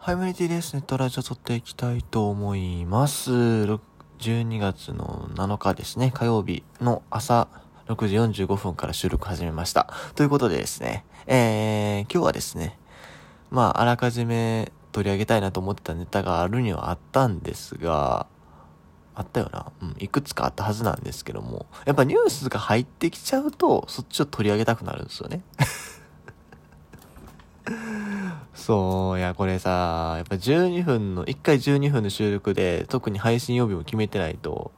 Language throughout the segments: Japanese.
はい、メリティです。ネットラジオ撮っていきたいと思います。12月の7日ですね、火曜日の朝6時45分から収録始めました。ということでですね、えー、今日はですね、まあ、あらかじめ取り上げたいなと思ってたネタがあるにはあったんですが、あったよな。うん、いくつかあったはずなんですけども、やっぱニュースが入ってきちゃうと、そっちを取り上げたくなるんですよね。そう、いや、これさ、やっぱ12分の、1回12分の収録で、特に配信曜日も決めてないと、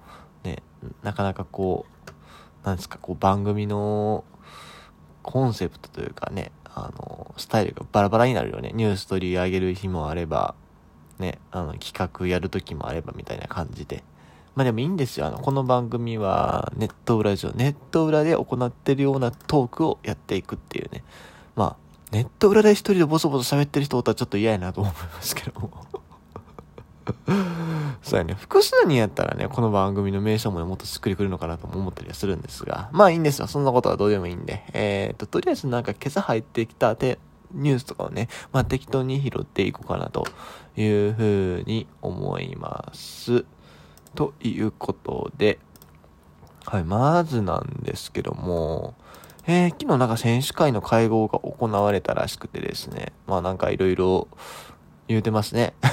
ね、なかなかこう、なんですか、こう番組のコンセプトというかね、あの、スタイルがバラバラになるよね。ニュース取り上げる日もあれば、ね、あの、企画やる時もあればみたいな感じで。まあでもいいんですよ。あの、この番組はネット裏上、ネット裏で行ってるようなトークをやっていくっていうね。ネット裏で一人でボソボソ喋ってる人おったらちょっと嫌やなと思いますけども。そうやね。複数人やったらね、この番組の名称もね、もっとしっくりくるのかなとも思ったりはするんですが。まあいいんですよ。そんなことはどうでもいいんで。えー、と、とりあえずなんか今朝入ってきたてニュースとかをね、まあ適当に拾っていこうかなというふうに思います。ということで、はい、まずなんですけども、えー、昨日なんか選手会の会合が行われたらしくてですね、まあなんかいろいろ言うてますね。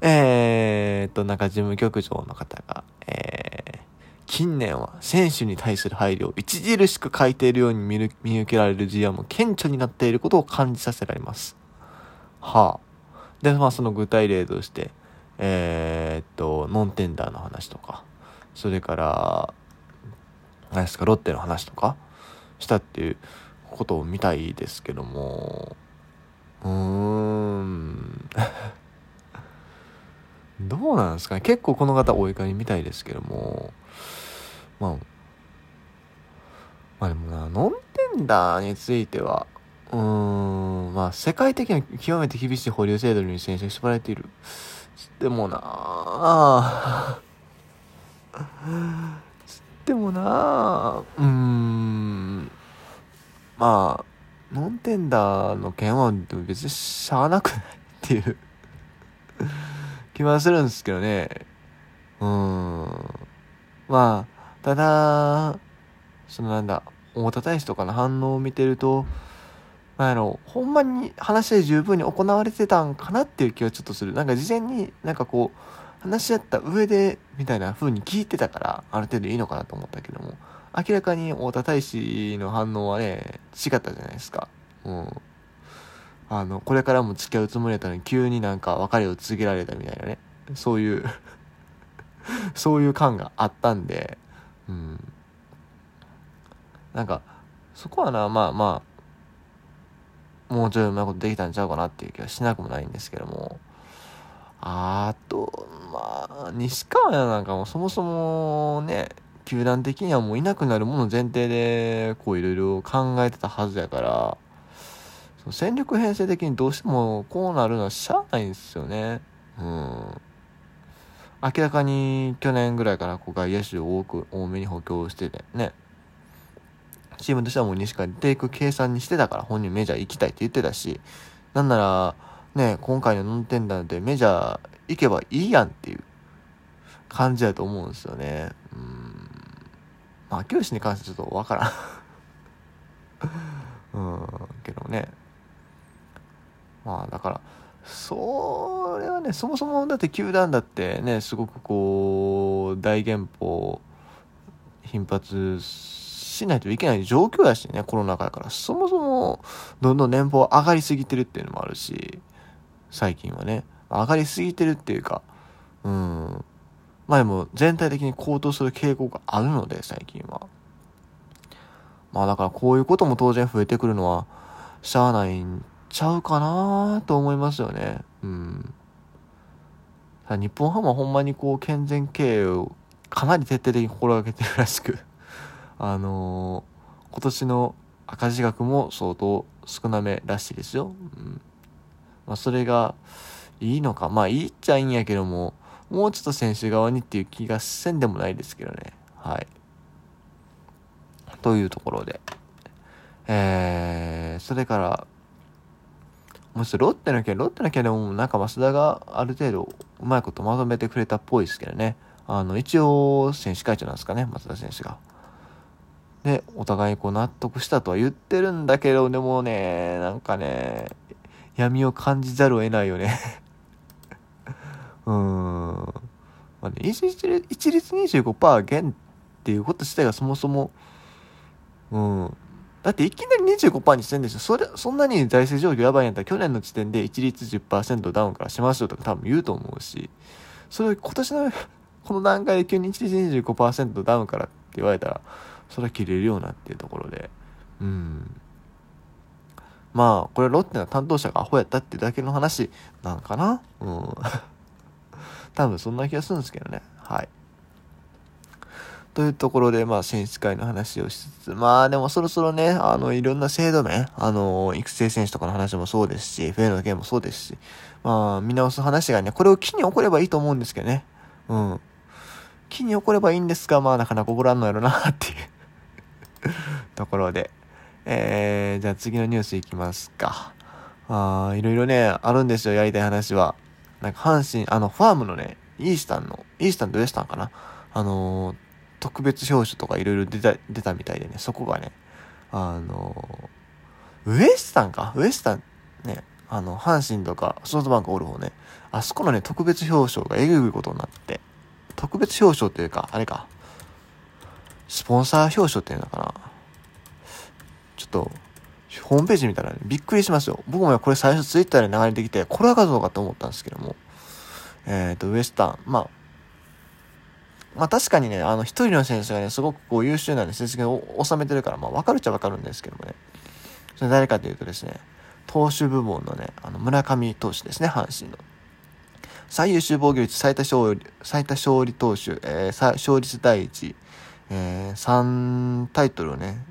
えっと、なんか事務局長の方が、えー、近年は選手に対する配慮を著しく欠いているように見る見受けられる事案も顕著になっていることを感じさせられます。はあ。で、まあその具体例として、えーっと、ノンテンダーの話とか、それから、何ですか、ロッテの話とか、したっていうことを見たいですけども、うーん、どうなんですかね。結構この方お怒りみたいですけども、まあ、まあでもな、ノンテンダーについては、うーん、まあ世界的に極めて厳しい保留制度に選手が縛られている。でもなあでもなうーん、まあ、ノンテンダーの件は別にしゃあなくないっていう 気はするんですけどね。うーん。まあ、ただ、そのなんだ、大田大使とかの反応を見てると、まあ、あの、ほんまに話で十分に行われてたんかなっていう気はちょっとする。なんか事前になんかこう、話し合った上で、みたいな風に聞いてたから、ある程度いいのかなと思ったけども、明らかに大田大使の反応はね、違ったじゃないですか。うん。あの、これからも付き合うつもりだったのに急になんか別れを告げられたみたいなね。そういう そういう感があったんで、うん。なんか、そこはな、まあまあ、もうちょいうまいことできたんちゃうかなっていう気はしなくもないんですけども。あと、まあ、西川なんかもそもそもね、球団的にはもういなくなるもの前提で、こういろいろ考えてたはずやから、その戦力編成的にどうしてもこうなるのはしゃあないんですよね。うん。明らかに去年ぐらいからこう外野手を多く、多めに補強しててね。チームとしてはもう西川に出ていく計算にしてたから本人メジャー行きたいって言ってたし、なんなら、ね、今回のノンテンダーでメジャー行けばいいやんっていう感じだと思うんですよね。うん。まあ、秋吉に関してちょっとわからん。うん、けどね。まあ、だから、それはね、そもそもだって球団だってね、すごくこう、大減俸頻発しないといけない状況やしね、コロナ禍やから。そもそも、どんどん年俸上がりすぎてるっていうのもあるし、最近はね。上がりすぎてるっていうか、うん。まあでも、全体的に高騰する傾向があるので、最近は。まあだから、こういうことも当然増えてくるのは、しゃあないんちゃうかなと思いますよね。うん。日本ハムはほんまにこう、健全経営をかなり徹底的に心がけてるらしく。あのー、今年の赤字額も相当少なめらしいですよ。うん。まあ、それがいいのか。まあ、いいっちゃいいんやけども、もうちょっと選手側にっていう気がせんでもないですけどね。はい。というところで。えー、それから、もしロッテの件、ロッテの件でもなんか増田がある程度うまいことまとめてくれたっぽいですけどね。あの、一応選手会長なんですかね、松田選手が。で、お互いこう納得したとは言ってるんだけど、でもね、なんかね、闇を感じざるを得ないよね うーん。まあね、一律一律25%減っていうこと自体がそもそも、うん。だっていきなり25%にしてんでしょそれ、そんなに財政状況やばいんやったら去年の時点で一律10%ダウンからしましょうとか多分言うと思うし、それ今年の この段階で急に一律25%ダウンからって言われたら、それは切れるようなっていうところで、うん。まあ、これロッテの担当者がアホやったってだけの話なんかなうん。多分そんな気がするんですけどね。はい。というところで、まあ、選手会の話をしつつ、まあ、でもそろそろね、あの、いろんな制度面、あの、育成選手とかの話もそうですし、FA の件もそうですし、まあ、見直す話がね、これを機に起こればいいと思うんですけどね。うん。機に起こればいいんですが、まあ、なかなか起こらんのやろな、っていう ところで。えー、じゃあ次のニュースいきますか。あいろいろね、あるんですよ、やりたい話は。なんか阪神、あの、ファームのね、イースタンの、イースタンとウエスタンかなあのー、特別表彰とかいろいろ出た、出たみたいでね、そこがね、あのー、ウエスタンか？ウエスタン、ね、あの、阪神とかソフトバンクおる方ね、あそこのね、特別表彰がえぐいことになって、特別表彰っていうか、あれか、スポンサー表彰っていうのかなと、ホームページ見たら、ね、びっくりしますよ。僕もこれ最初ツイッターで流れてきて、これは画像かと思ったんですけども、えっ、ー、と、ウエスタン、まあ、まあ確かにね、あの、一人の選手がね、すごくこう優秀な、ね、成績を収めてるから、まあ分かるっちゃ分かるんですけどもね。それ誰かというとですね、投手部門のね、あの、村上投手ですね、阪神の。最優秀防御率、最多勝利、最多勝利投手、えー、勝率第一、えー、3タイトルをね、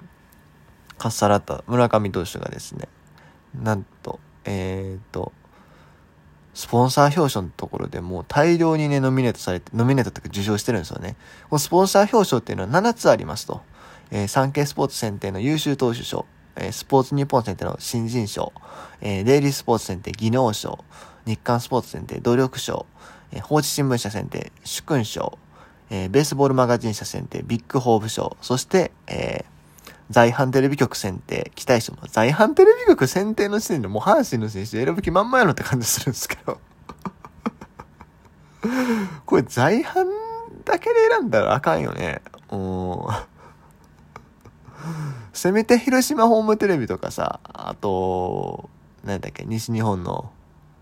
かっさらった。村上投手がですね、なんと、えっ、と、スポンサー表彰のところでもう大量にね、ノミネートされて、ノミネートとか受賞してるんですよね。このスポンサー表彰っていうのは7つありますと。えー、産経スポーツ選定の優秀投手賞、えー、スポーツ日本選定の新人賞、えー、デイリースポーツ選定技能賞、日刊スポーツ選定努力賞、えー、放置新聞社選定主勲賞、えー、ベースボールマガジン社選定ビッグホーブ賞、そして、えー、在阪テレビ局選定、期待しても、在阪テレビ局選定の時点でもう阪神の選手選ぶ気満々やろって感じするんですけど。これ在阪だけで選んだらあかんよね。うん。せめて広島ホームテレビとかさ、あと、何だっけ、西日本の、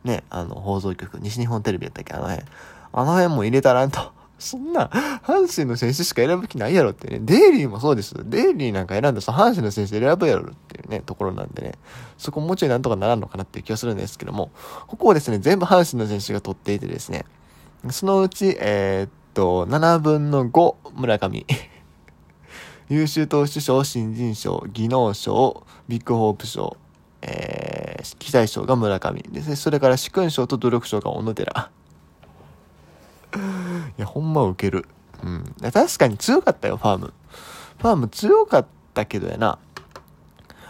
ね、あの、放送局、西日本テレビやったっけ、あの辺。あの辺も入れたらんと。そんな、阪神の選手しか選ぶ気ないやろってね。デイリーもそうです。デイリーなんか選んだら阪神の選手選ぶやろっていうね、ところなんでね。そこもうちょいなんとかならんのかなっていう気がするんですけども、ここをですね、全部阪神の選手が取っていてですね、そのうち、えー、っと、7分の5、村上。優秀投手賞、新人賞、技能賞、ビッグホープ賞、えー、期待賞が村上ですね。それから主勲賞と努力賞が小野寺。いや、ほんまウケる。うん。確かに強かったよ、ファーム。ファーム強かったけどやな。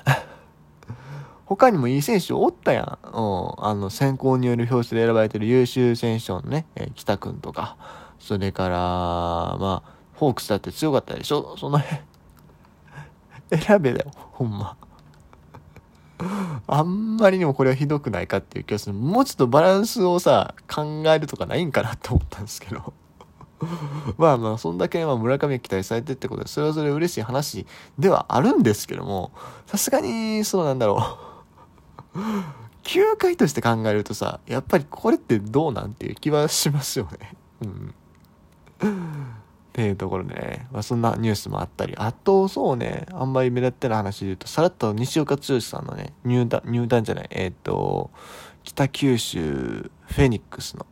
他にもいい選手おったやん。うん。あの、選考による表紙で選ばれてる優秀選手のね、えー、北くんとか。それから、まあ、ホークスだって強かったでしょ？その辺選べだよ、ほんま。あんまりにもこれはひどくないかっていう気がする。もうちょっとバランスをさ、考えるとかないんかなって思ったんですけど。まあまあ、そんだけまあ村上が期待されてってことで、それはそれ嬉しい話ではあるんですけども、さすがに、そうなんだろう。球界として考えるとさ、やっぱりこれってどうなんていう気はしますよね。うん。っていうところでね、まあ、そんなニュースもあったり、あと、そうね、あんまり目立ってない話で言うと、さらっと西岡剛さんのね、入団、入団じゃない、えっ、ー、と、北九州フェニックスの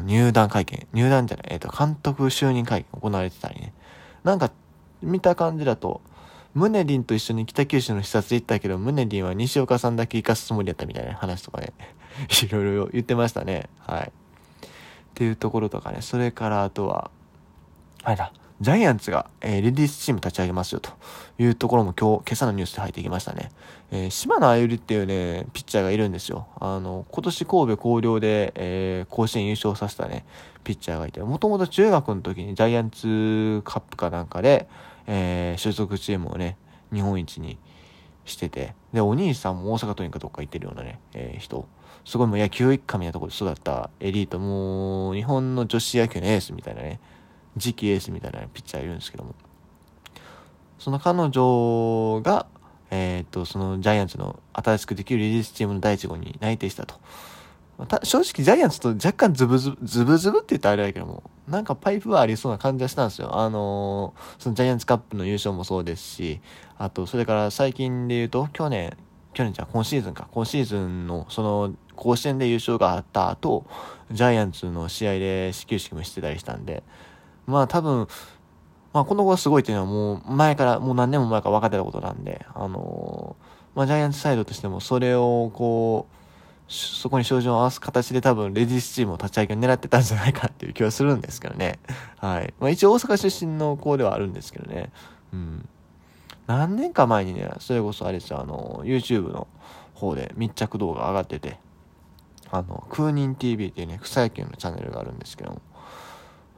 入団会見、入団じゃない、えっ、ー、と、監督就任会見行われてたりね。なんか、見た感じだと、ムネリンと一緒に北九州の視察行ったけど、ムネリンは西岡さんだけ行かすつもりだったみたいな話とかね、いろいろ言ってましたね。はい。っていうところとかね、それからあとは、あれだ、ジャイアンツが、えー、レディースチーム立ち上げますよというところも今日、今朝のニュースで入ってきましたね。えー、島野あゆりっていうね、ピッチャーがいるんですよ。あの、今年神戸広陵で、えー、甲子園優勝させたね、ピッチャーがいて、もともと中学の時にジャイアンツカップかなんかで、えー、所属チームをね、日本一にしてて、で、お兄さんも大阪桐蔭かどっか行ってるようなね、えー、人。すごいもう野球一家みたいなところで育ったエリート、もう日本の女子野球のエースみたいなね、次期エースみたいなピッチャーいるんですけども、その彼女が、えっ、と、そのジャイアンツの新しくできるリリースチームの第一号に内定したと。正直ジャイアンツと若干ズブズブ、ズブズブって言ったらあれだけども、なんかパイプはありそうな感じはしたんですよ。あのー、そのジャイアンツカップの優勝もそうですし、あと、それから最近で言うと、去年、去年じゃ今シーズンか、今シーズンのその甲子園で優勝があった後、ジャイアンツの試合で始球式もしてたりしたんで、まあ多分、まあこの子がすごいっていうのはもう前から、もう何年も前から分かってたことなんで、あのー、まあジャイアンツサイドとしてもそれをこう、そこに照準を合わす形で多分レディスチームを立ち上げを狙ってたんじゃないかっていう気はするんですけどね。はい。まあ一応大阪出身の子ではあるんですけどね。うん。何年か前にね、それこそあれですよ、あの、YouTube の方で密着動画上がってて、あの、空人 TV っていうね、草野球のチャンネルがあるんですけども、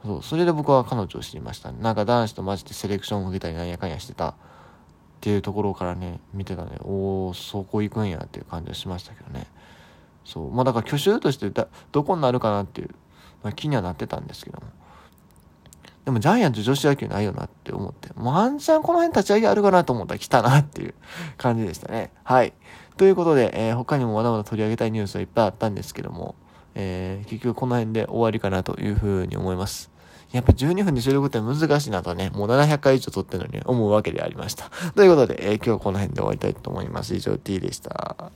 そう、それで僕は彼女を知りました。なんか男子とマジでセレクションを受けたりなんやかんやしてたっていうところからね、見てたね、おー、そこ行くんやっていう感じはしましたけどね。そう。まあだから挙手としてだどこになるかなっていう、まあ、気にはなってたんですけども。でもジャイアンツ女子野球ないよなって思って、もうワンチャンこの辺立ち上げあるかなと思ったら来たなっていう感じでしたね。はい。ということで、えー、他にもまだまだ取り上げたいニュースはいっぱいあったんですけども、えー、結局この辺で終わりかなというふうに思います。やっぱ12分で収録って難しいなとね、もう700回以上撮ってるのに思うわけでありました。ということで、えー、今日はこの辺で終わりたいと思います。以上 T でした。